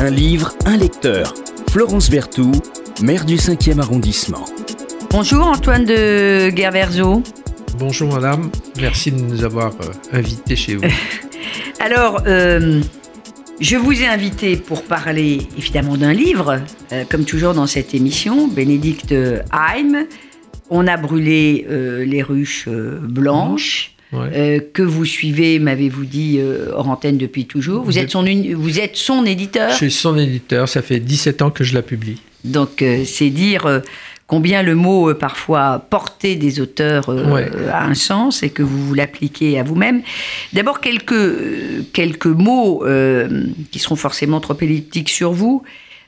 Un livre, un lecteur. Florence Berthoud, maire du 5e arrondissement. Bonjour Antoine de Guerverzo. Bonjour madame, merci de nous avoir euh, invités chez vous. Alors, euh, je vous ai invité pour parler évidemment d'un livre, euh, comme toujours dans cette émission, Bénédicte Heim. On a brûlé les ruches blanches. Que vous suivez, m'avez-vous dit, hors antenne depuis toujours. Vous êtes, son, vous êtes son éditeur Je suis son éditeur, ça fait 17 ans que je la publie. Donc c'est dire combien le mot euh, parfois porté des auteurs euh, a un sens et que vous l'appliquez à vous-même. D'abord quelques, euh, quelques mots qui seront forcément trop elliptiques sur vous.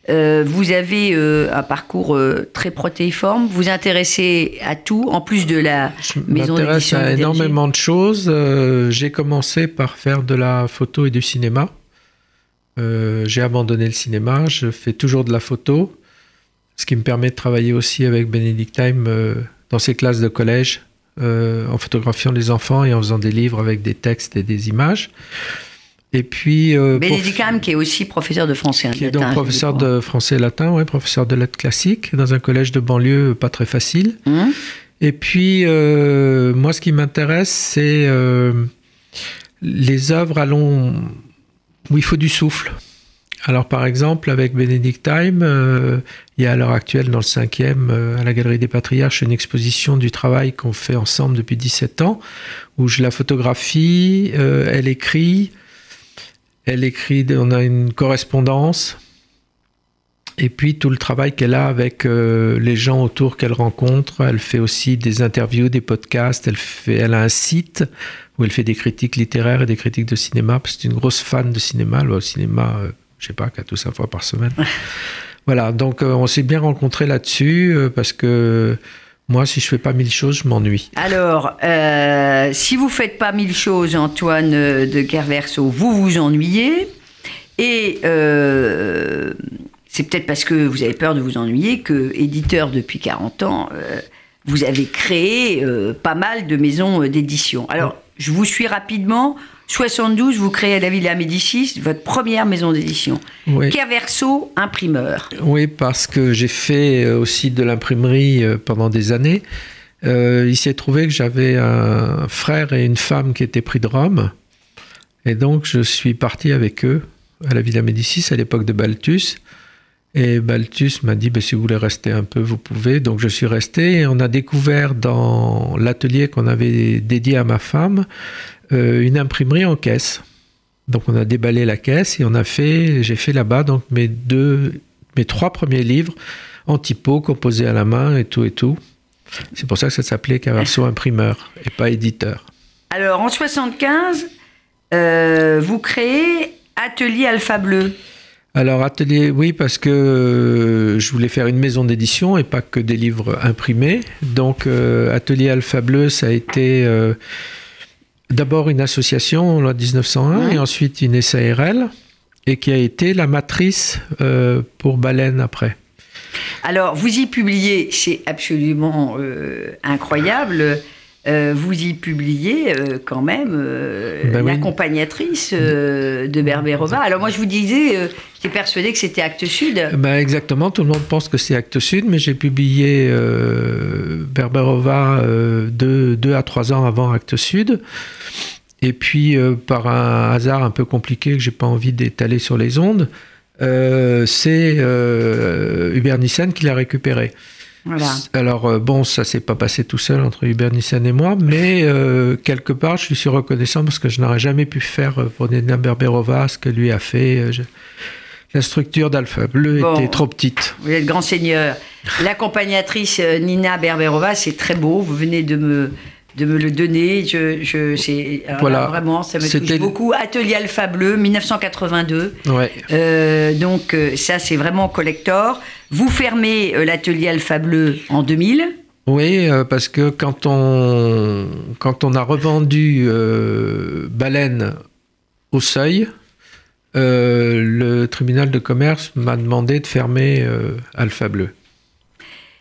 Vous avez un parcours très protéiforme. Vous intéressez à tout, en plus de la Je maison d'édition. à énormément de choses. J'ai commencé par faire de la photo et du cinéma. J'ai abandonné le cinéma. Je fais toujours de la photo ce qui me permet de travailler aussi avec Benedict Time euh, dans ses classes de collège, euh, en photographiant les enfants et en faisant des livres avec des textes et des images. Et puis. Euh, Benedict Time, qui est aussi professeur de français latin. Qui est donc professeur de français et latin, ouais, professeur de lettres classiques, dans un collège de banlieue pas très facile. Hum. Et puis, moi, ce qui m'intéresse, c'est les œuvres à long. où il faut du souffle. Alors par exemple, avec Benedict Time, euh, il y a à l'heure actuelle dans le cinquième, euh, à la Galerie des Patriarches, une exposition du travail qu'on fait ensemble depuis 17 ans, où je la photographie, euh, elle écrit, elle écrit, on a une correspondance, et puis tout le travail qu'elle a avec les gens autour qu'elle rencontre. Elle fait aussi des interviews, des podcasts, elle, fait, elle a un site où elle fait des critiques littéraires et des critiques de cinéma, parce que c'est une grosse fan de cinéma, le cinéma je sais pas, tout sa fois par semaine. voilà, donc euh, on s'est bien rencontrés là-dessus euh, parce que moi, si je fais pas mille choses, je m'ennuie. Alors, euh, si vous faites pas mille choses, Antoine de Kerverso, vous vous ennuyez. Et c'est peut-être parce que vous avez peur de vous ennuyer que, éditeur depuis 40 ans, vous avez créé pas mal de maisons d'édition. Alors, je vous suis rapidement. 72, vous créez à la Villa Médicis votre première maison d'édition. Oui. Caverso imprimeur. Oui, parce que j'ai fait euh, aussi de l'imprimerie euh, pendant des années. Euh, il s'est trouvé que j'avais un frère et une femme qui étaient pris de Rome. Et donc, je suis parti avec eux à la Villa Médicis à l'époque de Balthus. Et Balthus m'a dit, bah, si vous voulez rester un peu, vous pouvez. Donc je suis resté et on a découvert dans l'atelier qu'on avait dédié à ma femme euh, une imprimerie en caisse. Donc on a déballé la caisse et on a fait, j'ai fait là-bas donc mes deux, mes trois premiers livres en typo, composés à la main et tout et tout. C'est pour ça que ça s'appelait Caverso imprimeur et pas éditeur. Alors en 75, euh, vous créez Atelier Alpha Bleu. Alors atelier, oui, parce que euh, je voulais faire une maison d'édition et pas que des livres imprimés. Donc Atelier Alpha Bleu, ça a été d'abord une association en 1901 et ensuite une SARL et qui a été la matrice euh, pour Baleine après. Alors, vous y publiez, c'est absolument euh, incroyable. Euh, vous y publiez quand même ben l'accompagnatrice de Berberova. Alors moi je vous disais, j'étais persuadé que c'était Actes Sud. Ben exactement, tout le monde pense que c'est Actes Sud, mais j'ai publié Berberova deux, deux, à trois ans avant Actes Sud. Et puis, euh, par un hasard un peu compliqué que j'ai pas envie d'étaler sur les ondes, euh, c'est euh, Hubert Nissen qui l'a récupéré. Voilà. Alors bon, ça s'est pas passé tout seul entre Hubert Nissen et moi, mais quelque part, je suis reconnaissant parce que je n'aurais jamais pu faire pour Nina Berberova ce que lui a fait. La structure d'Alpha Bleu était trop petite. Vous êtes grand seigneur. L'accompagnatrice Nina Berberova, c'est très beau. Vous venez de me de me le donner. Je, voilà. vraiment, ça me touche beaucoup. Atelier Alpha Bleu, 1982. Ouais. Euh, donc euh, ça, c'est vraiment collector. Vous fermez euh, l'atelier Alpha Bleu en 2000. Oui, parce que quand on, quand on a revendu Baleine au seuil, le tribunal de commerce m'a demandé de fermer Alpha Bleu.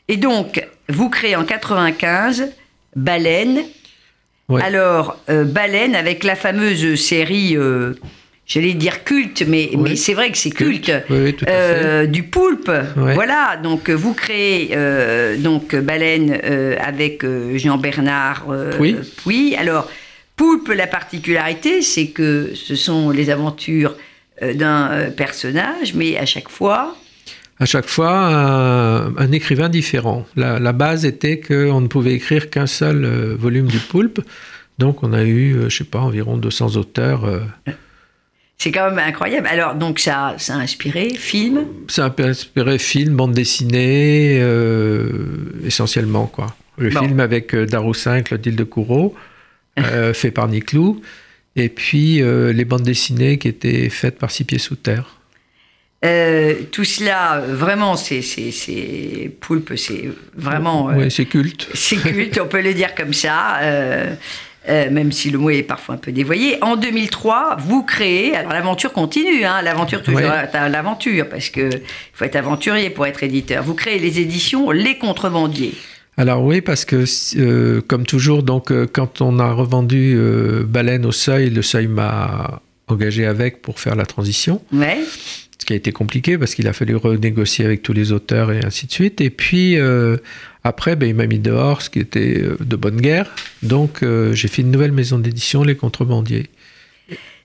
Et donc, vous créez en 95 Baleine. Alors, euh, Baleine avec la fameuse série, euh, j'allais dire culte, mais, mais c'est vrai que c'est culte, euh, du poulpe. Voilà, donc vous créez euh, donc Baleine euh, avec Jean Bernard oui. Puis. Alors, poulpe, la particularité, c'est que ce sont les aventures d'un personnage, mais à chaque fois. À chaque fois, un, écrivain différent. La, la base était qu'on ne pouvait écrire qu'un seul volume du poulpe. Donc, on a eu, je sais pas, environ 200 auteurs. C'est quand même incroyable. Alors, donc, ça, ça a inspiré film Ça a inspiré film, bande dessinée, euh, essentiellement, quoi. Le film avec euh, Darou 5, L'île de Kourou, euh, fait par Niclou, et puis les bandes dessinées qui étaient faites par Six Pieds Sous Terre. tout cela, vraiment, c'est Poulpe, c'est vraiment. oui, c'est culte. C'est culte, on peut le dire comme ça. Euh, même si le mot est parfois un peu dévoyé. En 2003, vous créez, alors l'aventure continue, hein, l'aventure toujours l'aventure, parce qu'il faut être aventurier pour être éditeur. Vous créez les éditions Les Contrebandiers. Alors oui, parce que euh, comme toujours, donc euh, quand on a revendu Baleine au Seuil, le Seuil m'a engagé avec pour faire la transition. Ouais. Ce qui a été compliqué parce qu'il a fallu renégocier avec tous les auteurs et ainsi de suite. Et puis après, ben, il m'a mis dehors, ce qui était euh, de bonne guerre. Donc, euh, j'ai fait une nouvelle maison d'édition, Les Contrebandiers.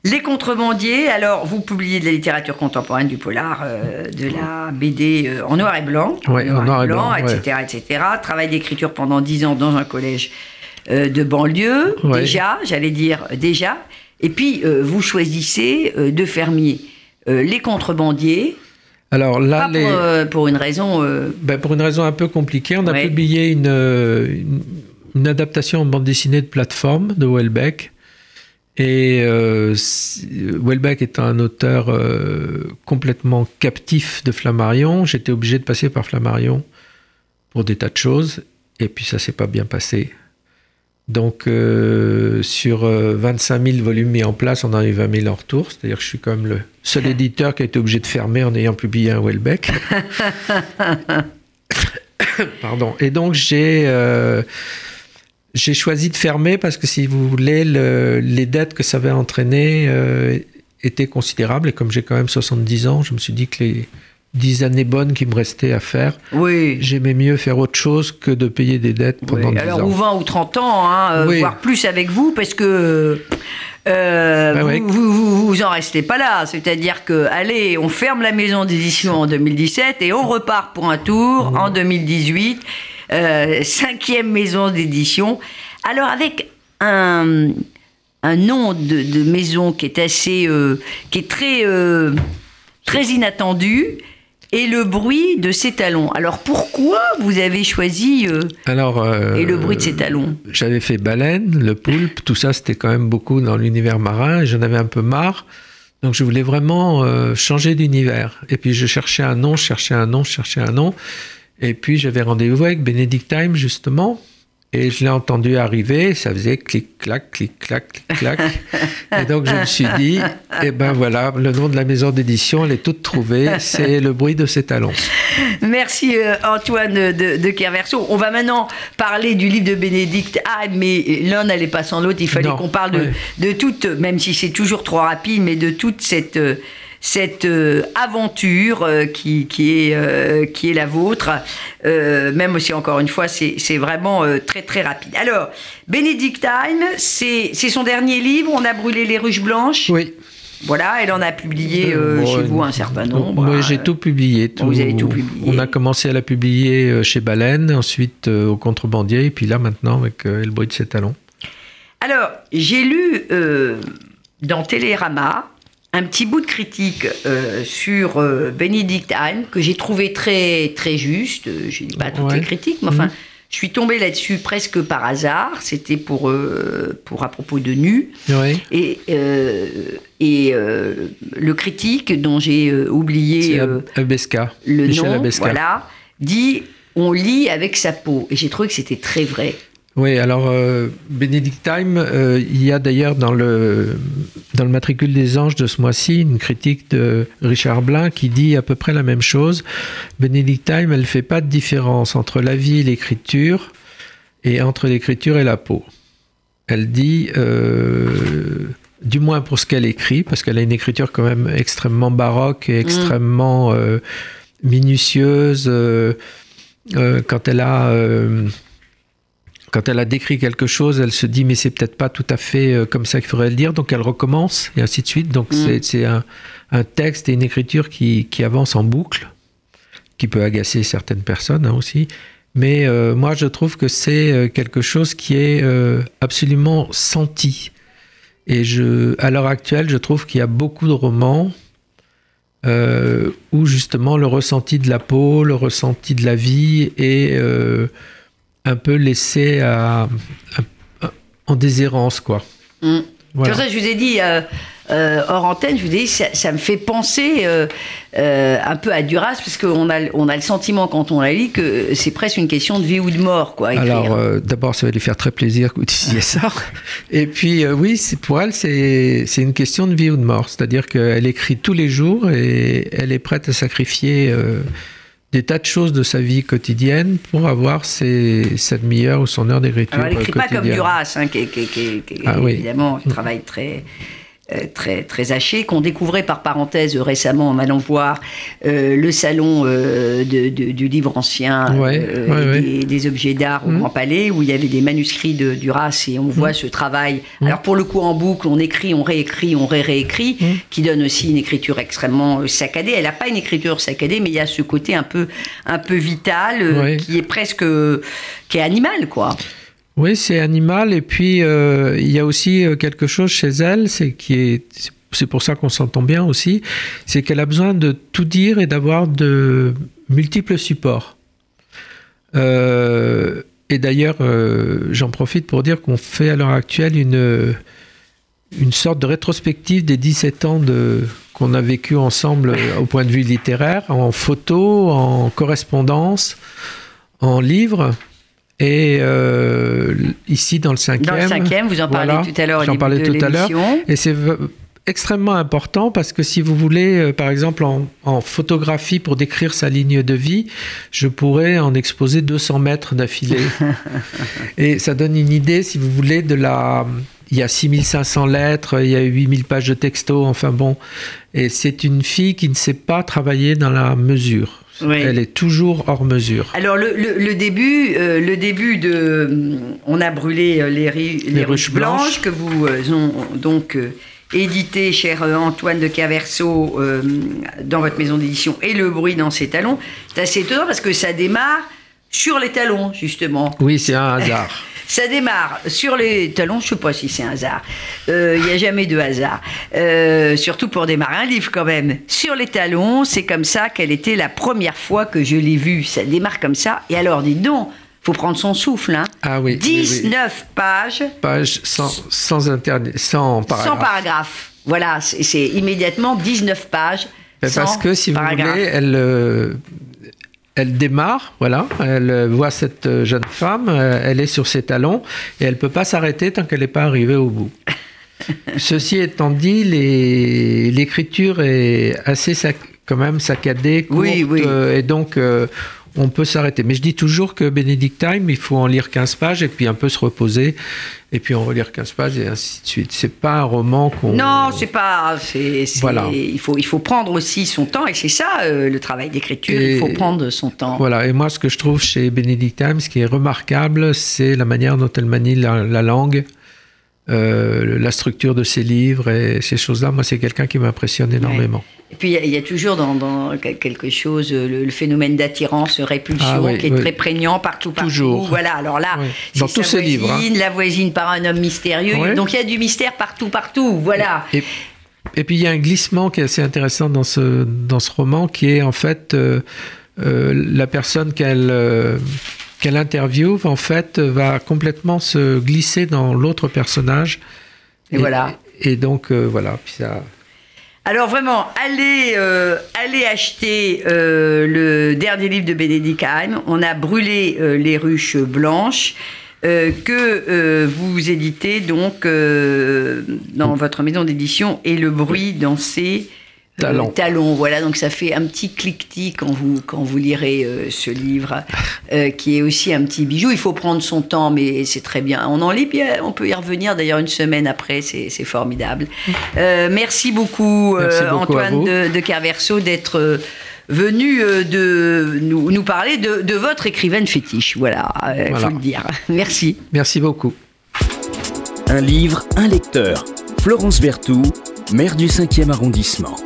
Les Contrebandiers, alors vous publiez de la littérature contemporaine, du polar, euh, de la BD en noir et blanc, en noir, et blanc, etc., etc. Travail d'écriture pendant dix ans dans un collège de banlieue, déjà, j'allais dire déjà. Et puis, vous choisissez de fermier les contrebandiers, alors là, euh, pour, une raison. Euh, ben, pour une raison un peu compliquée, on a publié une, une, adaptation en bande dessinée de plateforme de Welbeck. Et euh, Welbeck est un auteur complètement captif de Flammarion. J'étais obligé de passer par Flammarion pour des tas de choses. Et puis ça s'est pas bien passé. Donc, euh, sur 25 euh, 000 volumes mis en place, on en a eu 20 000 en retour. C'est-à-dire que je suis quand même le seul éditeur qui a été obligé de fermer en ayant publié un Welbeck. Pardon. Et donc, j'ai euh, j'ai choisi de fermer parce que, si vous voulez, les dettes que ça avait entraîné étaient considérables. Et comme j'ai quand même 70 ans, je me suis dit que les dix années bonnes qui me restaient à faire. Oui. J'aimais mieux faire autre chose que de payer des dettes pendant oui. Alors, ou 20 ou 30 ans, hein, euh, voire plus avec vous, parce que euh, ben vous, vous, vous, en restez pas là. C'est-à-dire que, allez, on ferme la maison d'édition en 2017 et on repart pour un tour en 2018. Euh, cinquième maison d'édition. Alors, avec un, un nom de, de, maison qui est assez. qui est très. très inattendu et le bruit de ses talons. Alors pourquoi vous avez choisi euh, Alors, euh, et le bruit de ses talons? J'avais fait baleine, le poulpe, tout ça c'était quand même beaucoup dans l'univers marin j'en avais un peu marre. Donc je voulais vraiment euh, changer d'univers. Et puis je cherchais un nom, je cherchais un nom, je cherchais un nom. Et puis j'avais rendez-vous avec Benedict Time justement. Et je l'ai entendu arriver, ça faisait clic-clac, clic-clac, clic-clac. et donc je me suis dit, eh ben voilà, le nom de la maison d'édition, elle est toute trouvée, c'est le bruit de ses talons. Merci euh, Antoine de, de Kerverso. On va maintenant parler du livre de Bénédicte Ah, mais l'un n'allait pas sans l'autre, il fallait qu'on parle de, de toute, même si c'est toujours trop rapide, mais de toute cette euh, cette euh, aventure euh, qui, qui, est, euh, qui est la vôtre. même aussi, encore une fois, c'est vraiment très très rapide. Alors, Benedictine, c'est son dernier livre, On a brûlé les ruches blanches. Oui. Voilà, elle en a publié chez vous un certain nombre. Oui, j'ai tout publié. Tout, vous avez tout publié. On a commencé à la publier chez Baleine, ensuite au Contrebandier, et puis là maintenant avec Le bruit de ses talons. Alors, j'ai lu dans Télérama un petit bout de critique euh, sur euh, Benedict Anne que j'ai trouvé très, très juste. Je ne dis pas toutes les critiques, mais enfin, mhm. je suis tombée là-dessus presque par hasard. C'était pour, euh, pour à propos de Nu. Et, et le critique, dont j'ai oublié Abesca, le nom, voilà, dit on lit avec sa peau. Et j'ai trouvé que c'était très vrai. Oui, alors euh, Benedict Time, euh, il y a d'ailleurs dans le, dans le matricule des anges de ce mois-ci une critique de Richard Blin qui dit à peu près la même chose. Benedict Time, elle ne fait pas de différence entre la vie et l'écriture et entre l'écriture et la peau. Elle dit euh, du moins pour ce qu'elle écrit, parce qu'elle a une écriture quand même extrêmement baroque et extrêmement euh, minutieuse. Euh, quand elle a quand elle a décrit quelque chose, elle se dit mais c'est peut-être pas tout à fait comme ça qu'il faudrait le dire, donc elle recommence et ainsi de suite. Donc mm. c'est un, un, texte et une écriture qui, qui avance en boucle, qui peut agacer certaines personnes hein, aussi. Mais moi je trouve que c'est quelque chose qui est absolument senti. Et je, à l'heure actuelle, je trouve qu'il y a beaucoup de romans euh, où justement le ressenti de la peau, le ressenti de la vie est euh, un peu laissé à, en déshérence, quoi. Mmh. Voilà. ça, je vous ai dit, euh, euh, hors antenne, je vous dis, ça, ça me fait penser euh, euh, un peu à Duras, parce qu'on a, on a le sentiment quand on la lit que c'est presque une question de vie ou de mort. Quoi, Alors, d'abord, ça va lui faire très plaisir que vous disiez ça. Et puis, oui, pour elle, c'est une question de vie ou de mort. C'est-à-dire qu'elle écrit tous les jours et elle est prête à sacrifier des tas de choses de sa vie quotidienne pour avoir ses, sa demi-heure ou son heure d'écriture. Elle n'écrit pas comme Duras, hein, qui, qui, qui, qui ah, évidemment oui. travaille très euh, très, très haché, qu'on découvrait par parenthèse récemment en allant voir euh, le salon euh, de, du livre ancien Des, objets d'art au mmh. Grand Palais, où il y avait des manuscrits de Duras et on voit mmh. ce travail. Mmh. Alors pour le coup en boucle, on écrit, on réécrit, on ré-réécrit, qui donne aussi une écriture extrêmement saccadée. Elle n'a pas une écriture saccadée, mais il y a ce côté un peu, un peu vital, qui est presque... qui est animal, quoi. Oui, c'est animal. Et puis, euh, il y a aussi euh, quelque chose chez elle, c'est qui est. C'est pour ça qu'on s'entend bien aussi, c'est qu'elle a besoin de tout dire et d'avoir de multiples supports. Euh, et d'ailleurs, j'en profite pour dire qu'on fait à l'heure actuelle une, une sorte de rétrospective des 17 ans de, qu'on a vécu ensemble au point de vue littéraire, en photo, en correspondance, en livre. Et euh, ici, dans le cinquième. Dans le cinquième, vous en parlez tout à l'heure. J'en parlais tout à l'heure. Et c'est extrêmement important parce que si vous voulez, euh, par exemple, en, photographie pour décrire sa ligne de vie, je pourrais en exposer 200 mètres d'affilée. et ça donne une idée, si vous voulez, de la. Il y a 6500 lettres, il y a 8000 pages de texto, enfin bon. Et c'est une fille qui ne sait pas travailler dans la mesure. Elle est toujours hors mesure. Alors le, début, euh, le début de, euh, on a brûlé euh, les, les, ruches blanches, que vous ont donc édité, cher Antoine de Caverso, dans votre maison d'édition, et le bruit dans ses talons. C'est assez étonnant parce que ça démarre sur les talons justement. Oui, c'est un hasard. Ça démarre sur les talons, je ne sais pas si c'est un hasard. Euh, il n'y a jamais de hasard. Euh, surtout pour démarrer un livre quand même. Sur les talons, c'est comme ça qu'elle était la première fois que je l'ai vue. Ça démarre comme ça. Et alors, dites donc, faut prendre son souffle. Hein. Ah oui. 19 pages. Pages sans, sans, sans paragraphe. Sans paragraphe. Voilà, c'est immédiatement 19 pages. Parce que si vous voulez, elle, euh, elle démarre, voilà, elle voit cette jeune femme, euh, elle est sur ses talons et elle peut pas s'arrêter tant qu'elle n'est pas arrivée au bout. Ceci étant dit, l'écriture est assez quand même saccadée, courte, oui, oui. Euh, et donc euh, on peut s'arrêter. Mais je dis toujours que Benedict Time, il faut en lire 15 pages et puis un peu se reposer et puis en relire 15 pages et ainsi de suite. C'est pas un roman qu'on. Non, c'est pas. voilà. Il faut, il faut prendre aussi son temps et c'est ça euh, le travail d'écriture. Il faut prendre son temps. Voilà. Et moi, ce que je trouve chez Benedict Time, ce qui est remarquable, c'est la manière dont elle manie la langue. Euh, la structure de ses livres et ces choses-là, moi, c'est quelqu'un qui m'impressionne énormément. Et puis, il y, a toujours dans, quelque chose le, phénomène d'attirance, répulsion, ah qui est très prégnant partout, partout. Toujours. Voilà, alors là, dans tous ses livres. Hein. La voisine par un homme mystérieux. Donc, il y a du mystère partout, partout. Voilà. Et, puis, il y a un glissement qui est assez intéressant dans ce, dans ce roman, qui est en fait euh, euh, la personne qu'elle qu'elle interviewe, en fait, va complètement se glisser dans l'autre personnage. Et, voilà. Et donc, euh, voilà. Puis ça... Alors vraiment, allez, euh, allez acheter euh, le dernier livre de Bénédicte Heim. On a brûlé les ruches blanches. que vous éditez donc dans votre maison d'édition et le bruit dans ses Talon. talon. Voilà, donc ça fait un petit cliquetis quand vous, quand vous lirez ce livre, qui est aussi un petit bijou. Il faut prendre son temps, mais c'est très bien. On en lit bien, on peut y revenir d'ailleurs une semaine après, c'est formidable. merci beaucoup, Antoine de, de, Carverso, d'être venu de nous, nous parler de, de, votre écrivaine fétiche. Voilà, il faut le dire. Merci. Merci beaucoup. Un livre, un lecteur. Florence Berthoud, maire du 5e arrondissement.